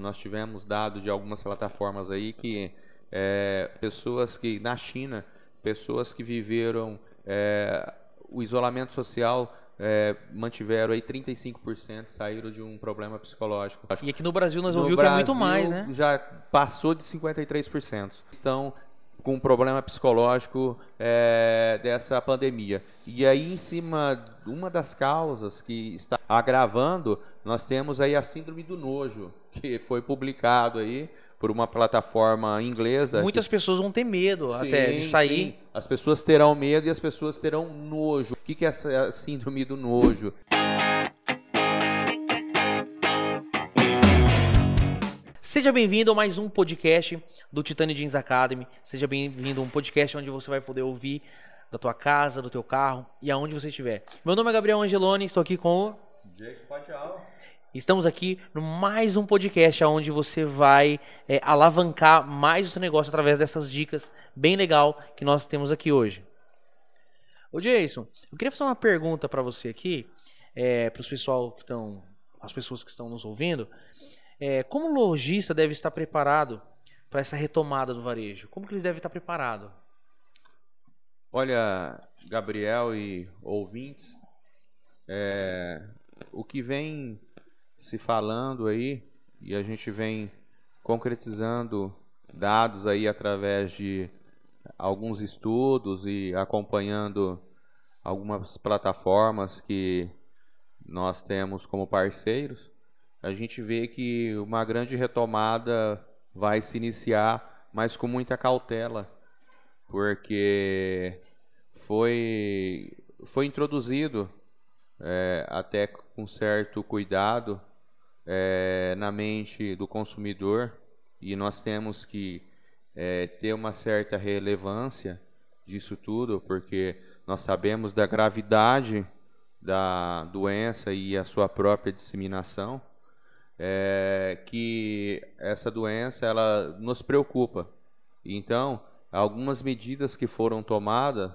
nós tivemos dado de algumas plataformas aí que é, pessoas que na China, pessoas que viveram é, o isolamento social é, mantiveram aí 35% saíram de um problema psicológico. E aqui no Brasil nós ouvimos que é muito mais, né? Já passou de 53%. Estão com um problema psicológico é, dessa pandemia. E aí, em cima, uma das causas que está agravando, nós temos aí a síndrome do nojo, que foi publicado aí por uma plataforma inglesa. Muitas que... pessoas vão ter medo sim, até de sair. Sim. As pessoas terão medo e as pessoas terão nojo. O que é essa síndrome do nojo? Seja bem-vindo a mais um podcast do Titânio Jeans Academy. Seja bem-vindo a um podcast onde você vai poder ouvir da tua casa, do teu carro e aonde você estiver. Meu nome é Gabriel Angeloni, estou aqui com o Jason Patial. Estamos aqui no mais um podcast onde você vai é, alavancar mais o seu negócio através dessas dicas bem legal que nós temos aqui hoje. Ô Jason, eu queria fazer uma pergunta para você aqui, é, para os pessoal que estão, as pessoas que estão nos ouvindo. É, como o lojista deve estar preparado para essa retomada do varejo? Como que eles devem estar preparados? Olha, Gabriel e ouvintes, é, o que vem se falando aí e a gente vem concretizando dados aí através de alguns estudos e acompanhando algumas plataformas que nós temos como parceiros, a gente vê que uma grande retomada vai se iniciar, mas com muita cautela, porque foi, foi introduzido é, até com certo cuidado é, na mente do consumidor e nós temos que é, ter uma certa relevância disso tudo, porque nós sabemos da gravidade da doença e a sua própria disseminação, é, que essa doença ela nos preocupa. Então, algumas medidas que foram tomadas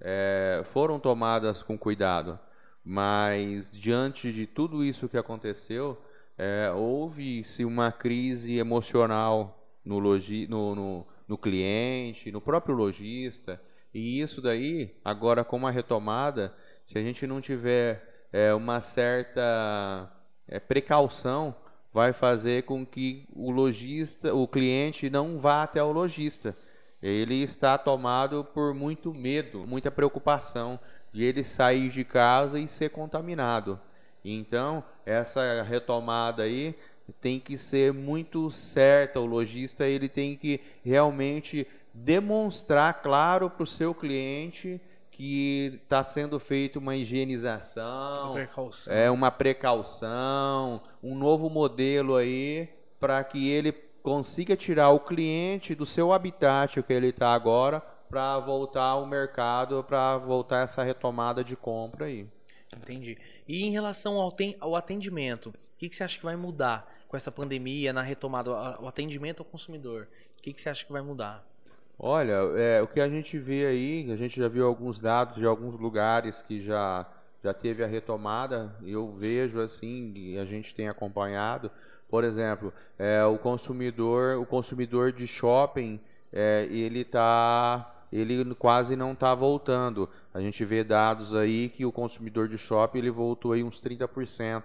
é, foram tomadas com cuidado, mas diante de tudo isso que aconteceu, é, houve-se uma crise emocional no, logi, no, no, no, cliente, no próprio lojista, e isso daí, agora com uma retomada, se a gente não tiver é, uma certa é, precaução, vai fazer com que o lojista, o cliente não vá até o lojista. Ele está tomado por muito medo, muita preocupação de ele sair de casa e ser contaminado. Então, essa retomada aí tem que ser muito certa. O lojista ele tem que realmente demonstrar claro para o seu cliente que está sendo feita uma higienização, uma precaução. é uma precaução, um novo modelo aí para que ele consiga tirar o cliente do seu habitat que ele está agora para voltar ao mercado, para voltar essa retomada de compra aí. Entendi. E em relação ao atendimento, o que, que você acha que vai mudar com essa pandemia na retomada, o atendimento ao consumidor? O que, que você acha que vai mudar? Olha, é, o que a gente vê aí, a gente já viu alguns dados de alguns lugares que já, já teve a retomada, eu vejo assim, e a gente tem acompanhado, por exemplo, é, o consumidor, o consumidor de shopping, é, ele está ele quase não está voltando. A gente vê dados aí que o consumidor de shopping ele voltou aí uns 30%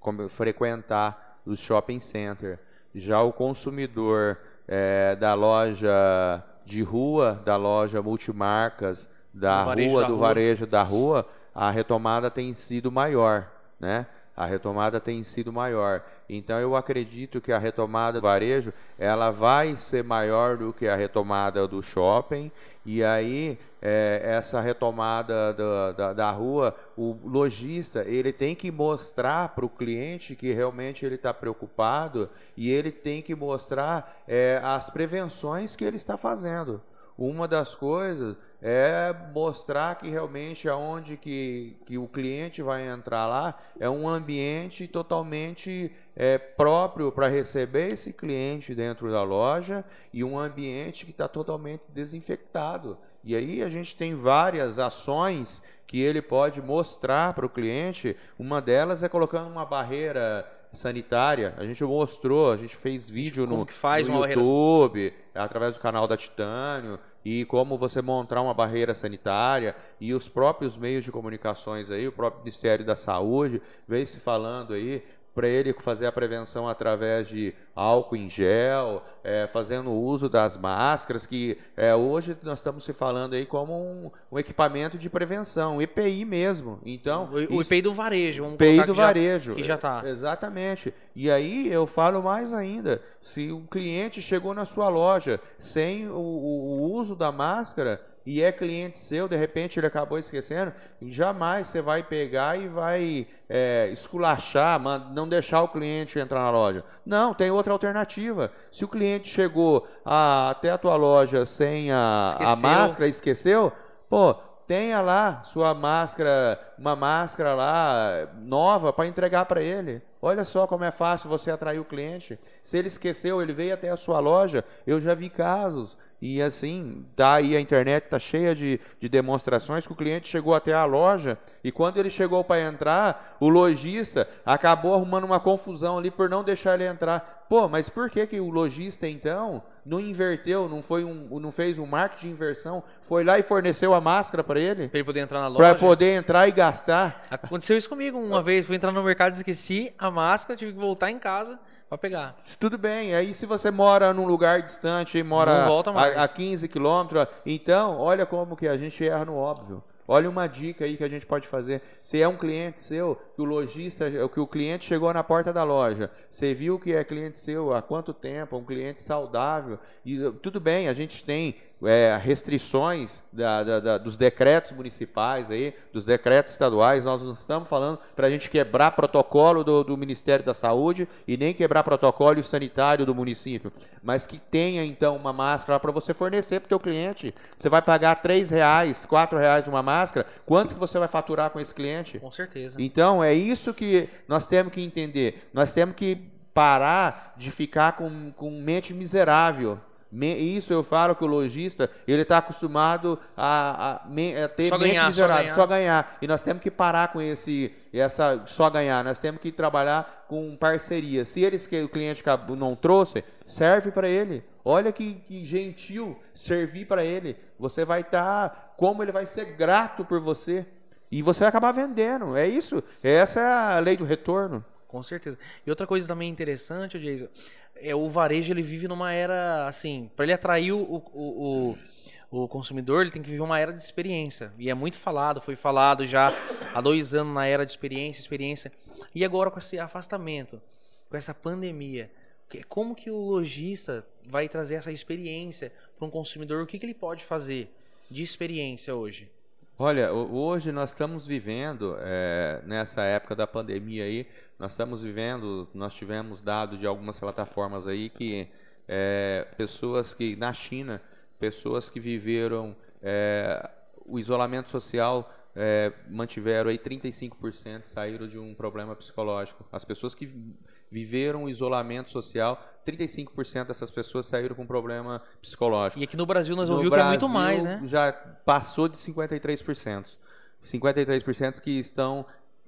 como frequentar os shopping center. Já o consumidor é, da loja de rua, da loja multimarcas, da rua, do varejo da rua, a retomada tem sido maior, né? A retomada tem sido maior. Então eu acredito que a retomada do varejo ela vai ser maior do que a retomada do shopping e aí é, essa retomada da, da, da, rua, o lojista ele tem que mostrar para o cliente que realmente ele está preocupado e ele tem que mostrar é, as prevenções que ele está fazendo. Uma das coisas é mostrar que realmente aonde que, que o cliente vai entrar lá é um ambiente totalmente é, próprio para receber esse cliente dentro da loja e um ambiente que está totalmente desinfectado. E aí a gente tem várias ações que ele pode mostrar para o cliente. Uma delas é colocando uma barreira sanitária. A gente mostrou, a gente fez vídeo Como no, faz no uma barreira- YouTube, através do canal da Titânio, e como você montar uma barreira sanitária, e os próprios meios de comunicações aí, o próprio Ministério da Saúde, veio se falando aí, para ele fazer a prevenção através de álcool em gel, é, fazendo uso das máscaras, que é, hoje nós estamos se falando aí como um, um equipamento de prevenção, EPI mesmo. Então, O, o IPI do varejo. Vamos PI colocar do já- varejo. que já tá. É, Exatamente. E aí eu falo mais ainda. Se o cliente chegou na sua loja sem o, o- uso da máscara e é cliente seu, de repente ele acabou esquecendo, jamais você vai pegar e vai é, esculachar, não deixar o cliente entrar na loja. Não, tem outra alternativa. Se o cliente chegou a- até a tua loja sem a, a máscara e esqueceu, pô, tenha lá sua máscara, uma máscara lá nova para entregar para ele. Olha só como é fácil você atrair o cliente. Se ele esqueceu, ele veio até a sua loja, eu já vi casos. E assim, tá aí a internet tá cheia de, de demonstrações que o cliente chegou até a loja e quando ele chegou para entrar, o lojista acabou arrumando uma confusão ali por não deixar ele entrar. Pô, mas por que que o lojista então não inverteu, não foi um, não fez um marketing de inversão, foi lá e forneceu a máscara para ele? Pra ele poder entrar na Para loja. poder entrar e gastar. Aconteceu isso comigo uma vez. Fui entrar no mercado, esqueci a máscara, tive que voltar em casa pra pegar. Tudo bem, aí se você mora num lugar distante e mora a, a 15 quilômetros, então olha como que a gente erra no óbvio. Olha uma dica aí que a gente pode fazer. Se é um cliente seu, que o lojista, que o cliente chegou na porta da loja, você viu que é cliente seu há quanto tempo, um cliente saudável, e tudo bem, a gente tem é, restrições da- da- da- dos decretos municipais aí, dos decretos estaduais, nós não estamos falando para a gente quebrar protocolo do, do Ministério da Saúde e nem quebrar protocolo sanitário do município, mas que tenha então uma máscara para você fornecer para o teu cliente. Você vai pagar três reais, quatro reais uma máscara, quanto que você vai faturar com esse cliente? Com certeza. Então, é isso que nós temos que entender. Nós temos que parar de ficar com, com mente miserável. Isso eu falo que o lojista, ele está acostumado a, a a ter Só mente ganhar, só miserável, ganhar. só ganhar. E nós temos que parar com esse essa só ganhar. Nós temos que trabalhar com parceria. Se eles que o cliente não trouxe, serve para ele. Olha que, que gentil servir para ele. Você vai estar, como ele vai ser grato por você. E você vai acabar vendendo. É isso. Essa é a lei do retorno. Com certeza. E outra coisa também interessante, Jason, é o varejo ele vive numa era assim, para ele atrair o, o, o, o consumidor, ele tem que viver uma era de experiência. E é muito falado, foi falado já há dois anos na era de experiência, experiência. E agora com esse afastamento, com essa pandemia, como que o lojista vai trazer essa experiência para um consumidor? O que, que ele pode fazer de experiência hoje? Olha, ho- hoje nós estamos vivendo, é, nessa época da pandemia aí, nós estamos vivendo, nós tivemos dados de algumas plataformas aí que é, pessoas que, na China, pessoas que viveram é, o isolamento social, é, mantiveram aí 35% saíram de um problema psicológico. As pessoas que vi- viveram o isolamento social, 35% dessas pessoas saíram com problema psicológico. E aqui no Brasil nós ouvimos que é muito mais, né? Já passou de 53%. 53% que estão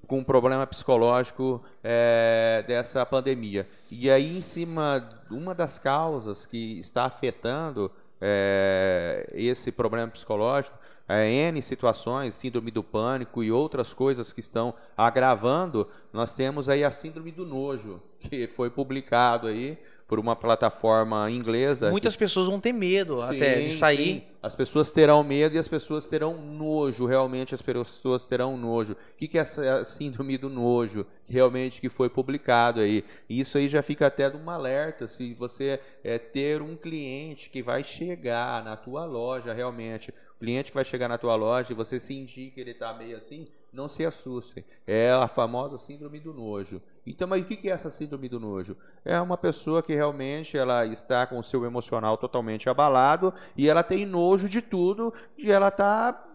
com um problema psicológico é, dessa pandemia. E aí, em cima, uma das causas que está afetando é, esse problema psicológico, é, N situações, síndrome do pânico e outras coisas que estão agravando, nós temos aí a síndrome do nojo, que foi publicado aí por uma plataforma inglesa. Muitas pessoas vão ter medo até de Sim, sair. sim. As pessoas terão medo e as pessoas terão nojo, realmente as pessoas terão nojo. O que que é essa síndrome do nojo, realmente que foi publicado aí? E Isso aí já fica até de um alerta, se você é, ter um cliente que vai chegar na tua loja, realmente, o cliente que vai chegar na tua loja e você sentir que ele está meio assim, não se assustem. É a famosa síndrome do nojo. Então, mas o que é essa síndrome do nojo? É uma pessoa que realmente ela está com o seu emocional totalmente abalado e ela tem nojo de tudo e ela está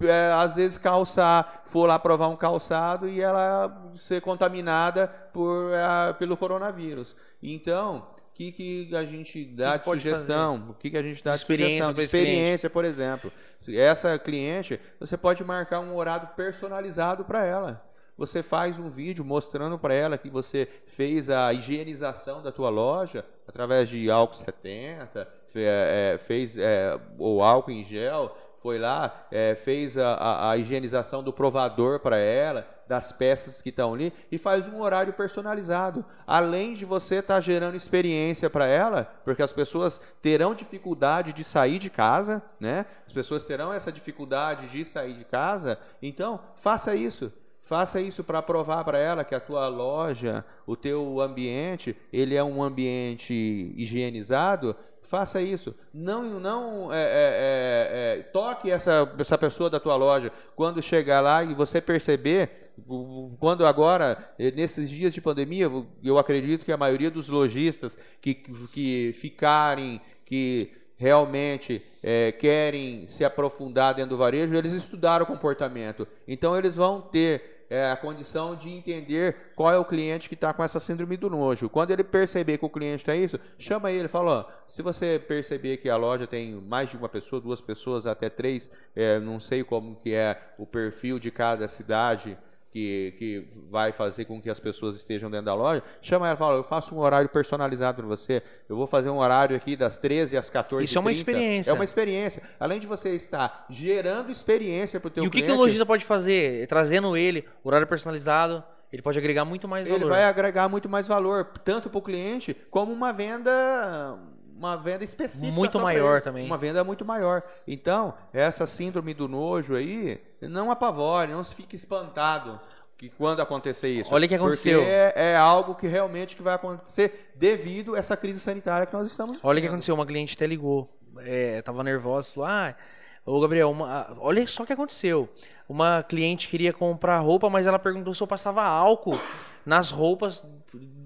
é, às vezes calçar, for lá provar um calçado e ela ser contaminada por, ah, pelo coronavírus. Então, que, que a gente dá que de sugestão? O que, que a gente dá de, Experiência sugestão? De experiência, por exemplo. Se Essa cliente, você pode marcar um horário personalizado para ela. você faz um vídeo mostrando para ela que você fez a higienização da tua loja através de álcool 70, é, fez é, o álcool em gel, foi lá, é, fez a, a, a, higienização do provador para ela, das peças que estão ali, e faz um horário personalizado. Além de você estar tá gerando experiência para ela, porque as pessoas terão dificuldade de sair de casa, né? As pessoas terão essa dificuldade de sair de casa, então faça isso. Faça isso para provar para ela que a tua loja, o teu ambiente, ele é um ambiente higienizado. Faça isso. Não, não é, é, é, é, toque essa, essa pessoa da tua loja quando chegar lá e você perceber, quando agora nesses dias de pandemia, eu acredito que a maioria dos lojistas que, que ficarem, que realmente é, querem se aprofundar dentro do varejo, eles estudaram o comportamento. Então eles vão ter é, a condição de entender qual é o cliente que está com essa síndrome do nojo. Quando ele perceber que o cliente tem isso, chama ele, fala, ó, se você perceber que a loja tem mais de uma pessoa, duas pessoas, até três, é, não sei como que é o perfil de cada cidade, que, que vai fazer com que as pessoas estejam dentro da loja, chama ela e fala, eu faço um horário personalizado para você, eu vou fazer um horário aqui das 13 às 14 Isso é uma experiência. É uma experiência. Além de você estar gerando experiência para o teu cliente... E o que, que o lojista pode fazer? Trazendo ele, horário personalizado, ele pode agregar muito mais valor. Ele vai agregar muito mais valor, tanto para o cliente, como uma venda uma venda específica. Muito maior também. Uma venda muito maior. Então, essa síndrome do nojo aí, não apavore, não se fique espantado que quando acontecer isso. Olha o que aconteceu. Porque é, é, algo que realmente que vai acontecer devido a essa crise sanitária que nós estamos Olha o que aconteceu, uma cliente até ligou, é, tava nervosa, falou, ah, ô Gabriel, uma, olha só o que aconteceu. Uma cliente queria comprar roupa, mas ela perguntou se eu passava álcool nas roupas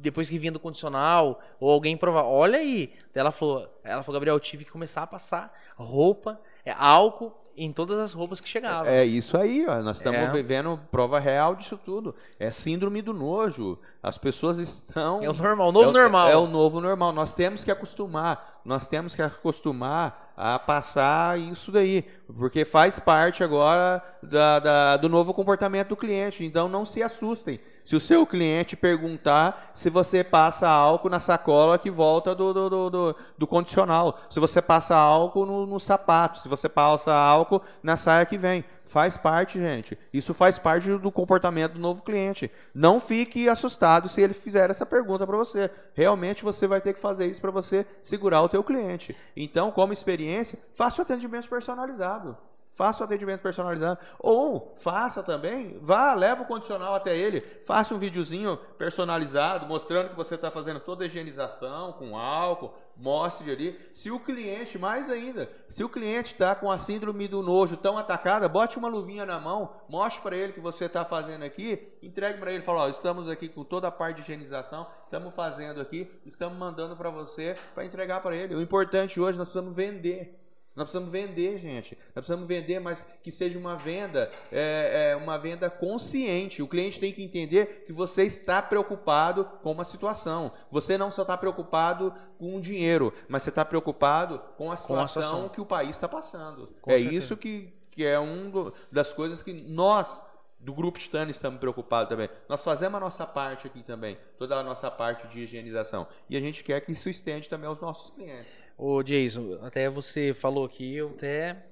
depois que vinha do condicional, ou alguém provar. Olha aí. Ela falou, ela falou, Gabriel, eu tive que começar a passar roupa, é, álcool em todas as roupas que chegavam. É isso aí, ó. nós estamos é. vivendo prova real disso tudo. É síndrome do nojo. As pessoas estão. É o normal, o novo é, normal. É, o novo normal. Nós temos que acostumar. Nós temos que acostumar a passar isso daí. Porque faz parte agora da, da, do novo comportamento do cliente. Então não se assustem. Se o seu cliente perguntar se você passa álcool na sacola que volta do, do, do, do, condicional, se você passa álcool no, no sapato, se você passa álcool na saia que vem. Faz parte, gente. Isso faz parte do comportamento do novo cliente. Não fique assustado se ele fizer essa pergunta para você. Realmente você vai ter que fazer isso para você segurar o teu cliente. Então, como experiência, faça o atendimento personalizado. Faça o atendimento personalizado. Ou faça também, vá, leva o condicional até ele, faça um videozinho personalizado, mostrando que você está fazendo toda a higienização com álcool, mostre ali. Se o cliente, mais ainda, se o cliente está com a síndrome do nojo tão atacada, bote uma luvinha na mão, mostre para ele que você está fazendo aqui, entregue para ele, fala, ó, estamos aqui com toda a parte de higienização, estamos fazendo aqui, estamos mandando para você para entregar para ele. O importante hoje, nós precisamos vender. Nós precisamos vender, gente. Nós precisamos vender, mas que seja uma venda, é, é, uma venda consciente. O cliente tem que entender que você está preocupado com uma situação. Você não só está preocupado com o dinheiro, mas você está preocupado com a situação, com a que o país está passando. Com é certeza. isso que, que é uma das coisas que nós do grupo Titânio estamos preocupados também. Nós fazemos a nossa parte aqui também, toda a nossa parte de higienização. E a gente quer que isso estende também aos nossos clientes. Ô Jason, até você falou aqui, eu até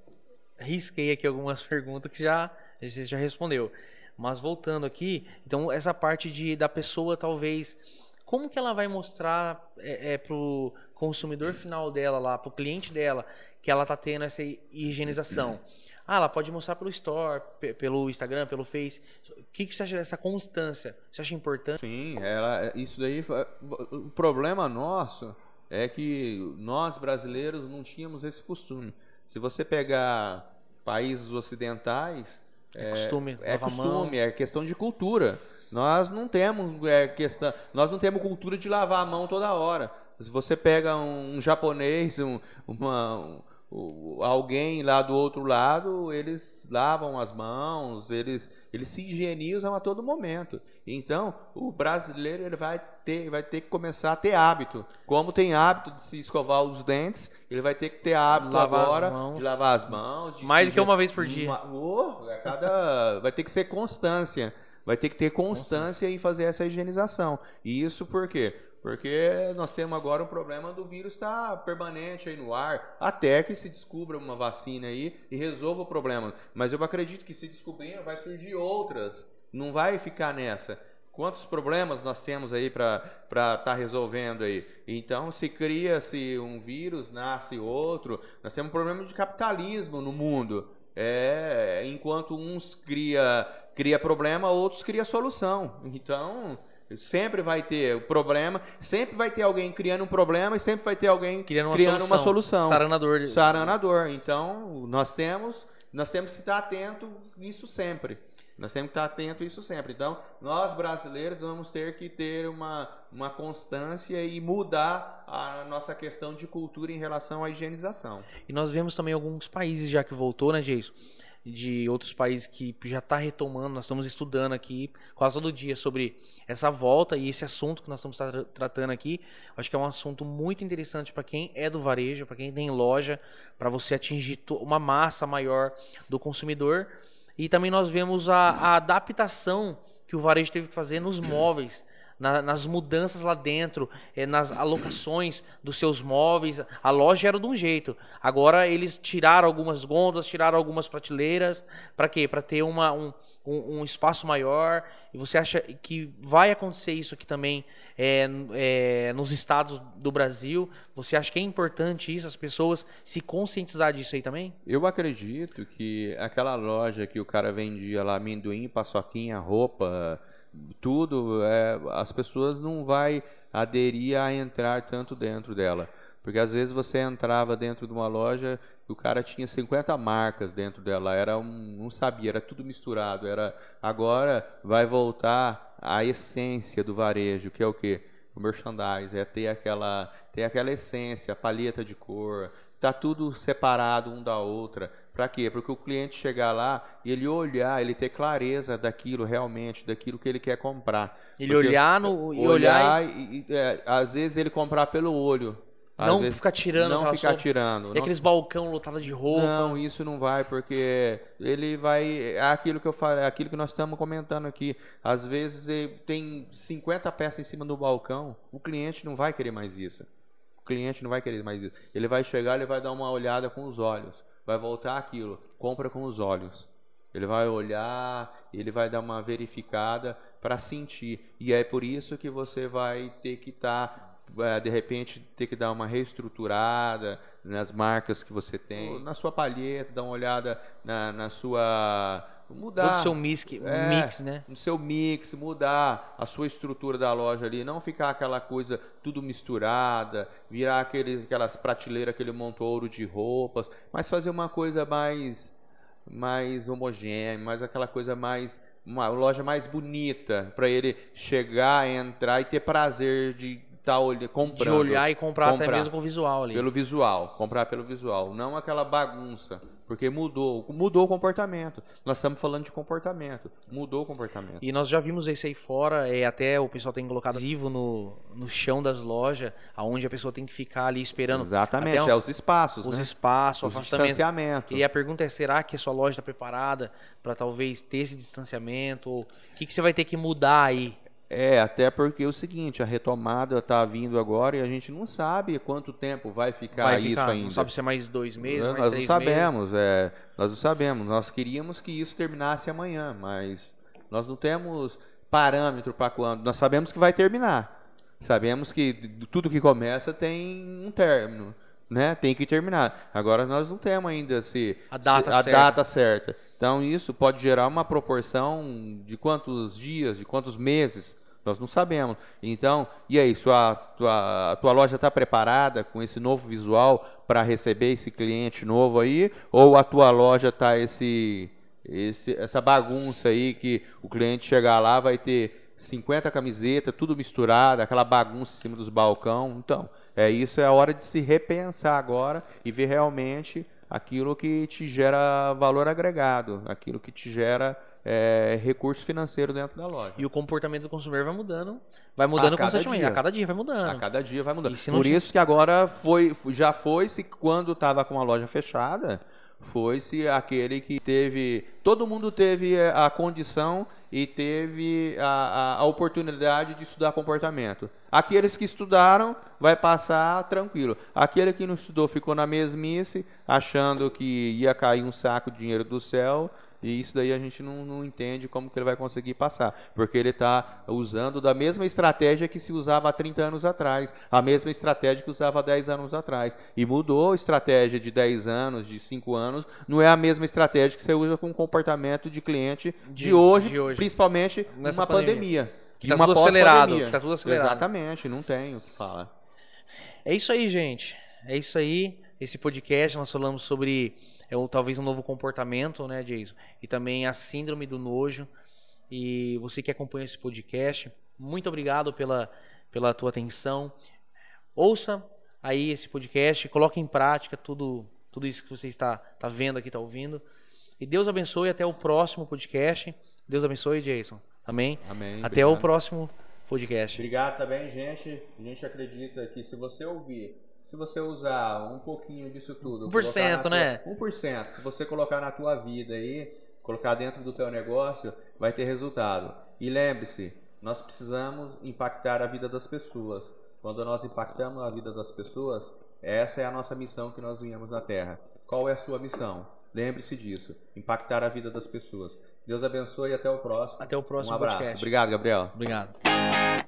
risquei aqui algumas perguntas que já você já respondeu. Mas voltando aqui, então essa parte de da pessoa talvez como que ela vai mostrar é, é, para o consumidor final dela lá, para o cliente dela, que ela está tendo essa higienização? Ah, ela pode mostrar pelo Store, pelo Instagram, pelo Face. O que, que você acha dessa constância? Você acha importante? Sim, ela, isso daí. O problema nosso é que nós brasileiros não tínhamos esse costume. Se você pegar países ocidentais. É, é costume, é, costume é questão de cultura. Nós não temos é, questão, nós não temos cultura de lavar a mão toda hora. Se você pega um, um japonês, um, uma, um, o, alguém lá do outro lado, eles lavam as mãos, eles, eles se higienizam a todo momento. Então, o brasileiro ele vai ter, vai ter que começar a ter hábito. Como tem hábito de se escovar os dentes, ele vai ter que ter hábito lavar agora de lavar as mãos. Mais do que uma vez por dia. Uma, oh, cada, vai ter que ser constância. vai ter que ter constância em fazer essa higienização. E isso por quê? Porque nós temos agora o problema do vírus estar permanente aí no ar, até que se descubra uma vacina aí e resolva o problema. Mas eu acredito que se descobrir, vai surgir outras. Não vai ficar nessa. Quantos problemas nós temos aí para estar tá resolvendo aí? Então, se cria-se um vírus, nasce outro. Nós temos um problema de capitalismo no mundo. É, enquanto uns cria, cria problema, outros cria solução. Então, sempre vai ter o problema, sempre vai ter alguém criando um problema e sempre vai ter alguém criando uma, criando solução. uma solução. Saranador. Saranador. Então, nós temos, nós temos que estar atento nisso sempre. Nós temos que estar atento a isso sempre. Então, nós brasileiros vamos ter que ter uma, uma constância e mudar a nossa questão de cultura em relação à higienização. E nós vemos também alguns países já que voltou, né, Jason? De outros países que já está retomando, nós estamos estudando aqui quase todo dia sobre essa volta e esse assunto que nós estamos tra tratando aqui. Acho que é um assunto muito interessante para quem é do varejo, para quem tem loja, para você atingir uma massa maior do consumidor e também nós vemos a, a adaptação que o varejo teve que fazer nos móveis. Na, nas mudanças lá dentro, é, nas alocações dos seus móveis. A loja era de um jeito. Agora eles tiraram algumas gôndolas, tiraram algumas prateleiras. Para quê? Para ter uma, um, um, um, espaço maior. E você acha que vai acontecer isso aqui também é, é, nos estados do Brasil? Você acha que é importante isso, as pessoas se conscientizar disso aí também? Eu acredito que aquela loja que o cara vendia lá amendoim, paçoquinha, roupa, tudo, é, as pessoas não vai aderir a entrar tanto dentro dela. Porque às vezes você entrava dentro de uma loja e o cara tinha 50 marcas dentro dela, era um, não sabia, era tudo misturado, era agora vai voltar a essência do varejo, que é o quê? O merchandise, é ter aquela, ter aquela essência, a palheta de cor, tá tudo separado um da outra. Para quê? Porque o cliente chegar lá e ele olhar, ele ter clareza daquilo realmente, daquilo que ele quer comprar. Ele Porque olhar no e olhar, olhar e, e é, às vezes ele comprar pelo olho. Às não vezes, ficar tirando. Não ficar tirando. E não... aqueles balcão lotados de roupa. Não, isso não vai, porque ele vai. É aquilo que eu falei, é aquilo que nós estamos comentando aqui. Às vezes tem 50 peças em cima do balcão, o cliente não vai querer mais isso. Cliente não vai querer mais isso. Ele vai chegar, ele vai dar uma olhada com os olhos. Vai voltar aquilo. Compra com os olhos. Ele vai olhar, ele vai dar uma verificada para sentir. E é por isso que você vai ter que estar tá é, de repente ter que dar uma reestruturada nas marcas que você tem, na sua palheta, dar uma olhada na, na sua mudar Todo o seu mix, é, mix, né? No seu mix, mudar a sua estrutura da loja ali, não ficar aquela coisa tudo misturada, virar aquele, aquelas prateleiras, aquele montouro de roupas, mas fazer uma coisa mais mais homogênea, mais aquela coisa mais uma loja mais bonita para ele chegar, entrar e ter prazer de tá comprando. De olhar e comprar, comprar, até mesmo com o visual ali. Pelo visual, comprar pelo visual, não aquela bagunça, porque mudou, mudou o comportamento. Nós estamos falando de comportamento, mudou o comportamento. E nós já vimos isso aí fora, e até o pessoal tem colocado vivo no, no chão das lojas, aonde a pessoa tem que ficar ali esperando. Exatamente, um, é os espaços, Os né? espaços, o afastamento. distanciamento. E a pergunta é, será que a sua loja está preparada para talvez ter esse distanciamento? O que, que você vai ter que mudar aí? É, até porque é o seguinte, a retomada está vindo agora e a gente não sabe quanto tempo vai ficar, vai ficar isso ainda. Não sabe se é mais dois meses, nós, mais nós não sabemos, é, nós não sabemos. Nós queríamos que isso terminasse amanhã, mas nós não temos parâmetro para quando. Nós sabemos que vai terminar. Sabemos que tudo que começa tem um término, né? Tem que terminar. Agora nós não temos ainda se a data, se, a certa. data certa. Então isso pode gerar uma proporção de quantos dias, de quantos meses, nós não sabemos. Então, e aí, sua, tua, a tua loja está preparada com esse novo visual para receber esse cliente novo aí? Ou a tua loja está esse, esse, essa bagunça aí que o cliente chegar lá vai ter 50 camisetas, tudo misturado, aquela bagunça em cima dos balcão. Então, é isso é a hora de se repensar agora e ver realmente aquilo que te gera valor agregado, aquilo que te gera é, recurso financeiro dentro da loja. E o comportamento do consumidor vai mudando, vai mudando constantemente. Dia. A cada dia vai mudando. A cada dia vai mudando. Por isso que agora foi, já foi se quando estava com a loja fechada, foi-se aquele que teve. Todo mundo teve a condição e teve a, a, a, oportunidade de estudar comportamento. Aqueles que estudaram vai passar tranquilo. Aquele que não estudou ficou na mesmice, achando que ia cair um saco de dinheiro do céu e isso daí a gente não, não entende como que ele vai conseguir passar. Porque ele está usando da mesma estratégia que se usava há 30 anos atrás. A mesma estratégia que usava há 10 anos atrás. E mudou a estratégia de 10 anos, de 5 anos. Não é a mesma estratégia que você usa com o comportamento de cliente de, de, hoje, de hoje, principalmente Nessa numa pandemia. pandemia. Que está tudo acelerado. Que tá tudo acelerado. Exatamente, não tem o que falar. É isso aí, gente. É isso aí. Esse podcast nós falamos sobre é um, talvez um novo comportamento, né, Jason? E também a síndrome do nojo. E você que acompanha esse podcast, muito obrigado pela, pela tua atenção. Ouça aí esse podcast, coloque em prática tudo, tudo isso que você está, está vendo aqui, está ouvindo. E Deus abençoe até o próximo podcast. Deus abençoe, Jason. Amém? Amém. Até obrigado. o próximo podcast. Obrigado também, gente. A gente acredita que se você ouvir se você usar um pouquinho disso tudo, 1%, né? Tua, 1%, se você colocar na tua vida aí, colocar dentro do teu negócio, vai ter resultado. E lembre-se, nós precisamos impactar a vida das pessoas. Quando nós impactamos a vida das pessoas, essa é a nossa missão que nós viemos na Terra. Qual é a sua missão? Lembre-se disso, impactar a vida das pessoas. Deus abençoe e até o próximo. Até o próximo Um abraço. Podcast. Obrigado, Gabriel. Obrigado.